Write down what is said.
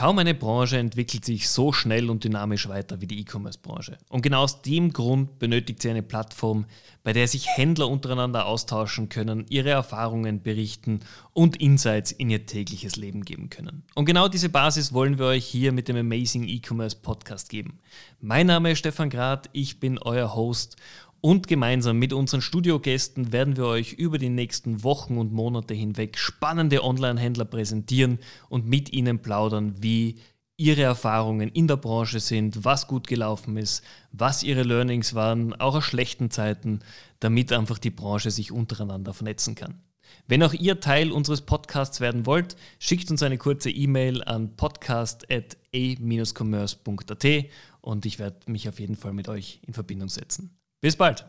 Kaum eine Branche entwickelt sich so schnell und dynamisch weiter wie die E-Commerce-Branche. Und genau aus dem Grund benötigt sie eine Plattform, bei der sich Händler untereinander austauschen können, ihre Erfahrungen berichten und Insights in ihr tägliches Leben geben können. Und genau diese Basis wollen wir euch hier mit dem Amazing E-Commerce Podcast geben. Mein Name ist Stefan Grad, ich bin euer Host und gemeinsam mit unseren Studiogästen werden wir euch über die nächsten Wochen und Monate hinweg spannende Online-Händler präsentieren und mit ihnen plaudern, wie ihre Erfahrungen in der Branche sind, was gut gelaufen ist, was ihre Learnings waren, auch aus schlechten Zeiten, damit einfach die Branche sich untereinander vernetzen kann. Wenn auch ihr Teil unseres Podcasts werden wollt, schickt uns eine kurze E-Mail an podcast.a-commerce.at und ich werde mich auf jeden Fall mit euch in Verbindung setzen. Bis bald!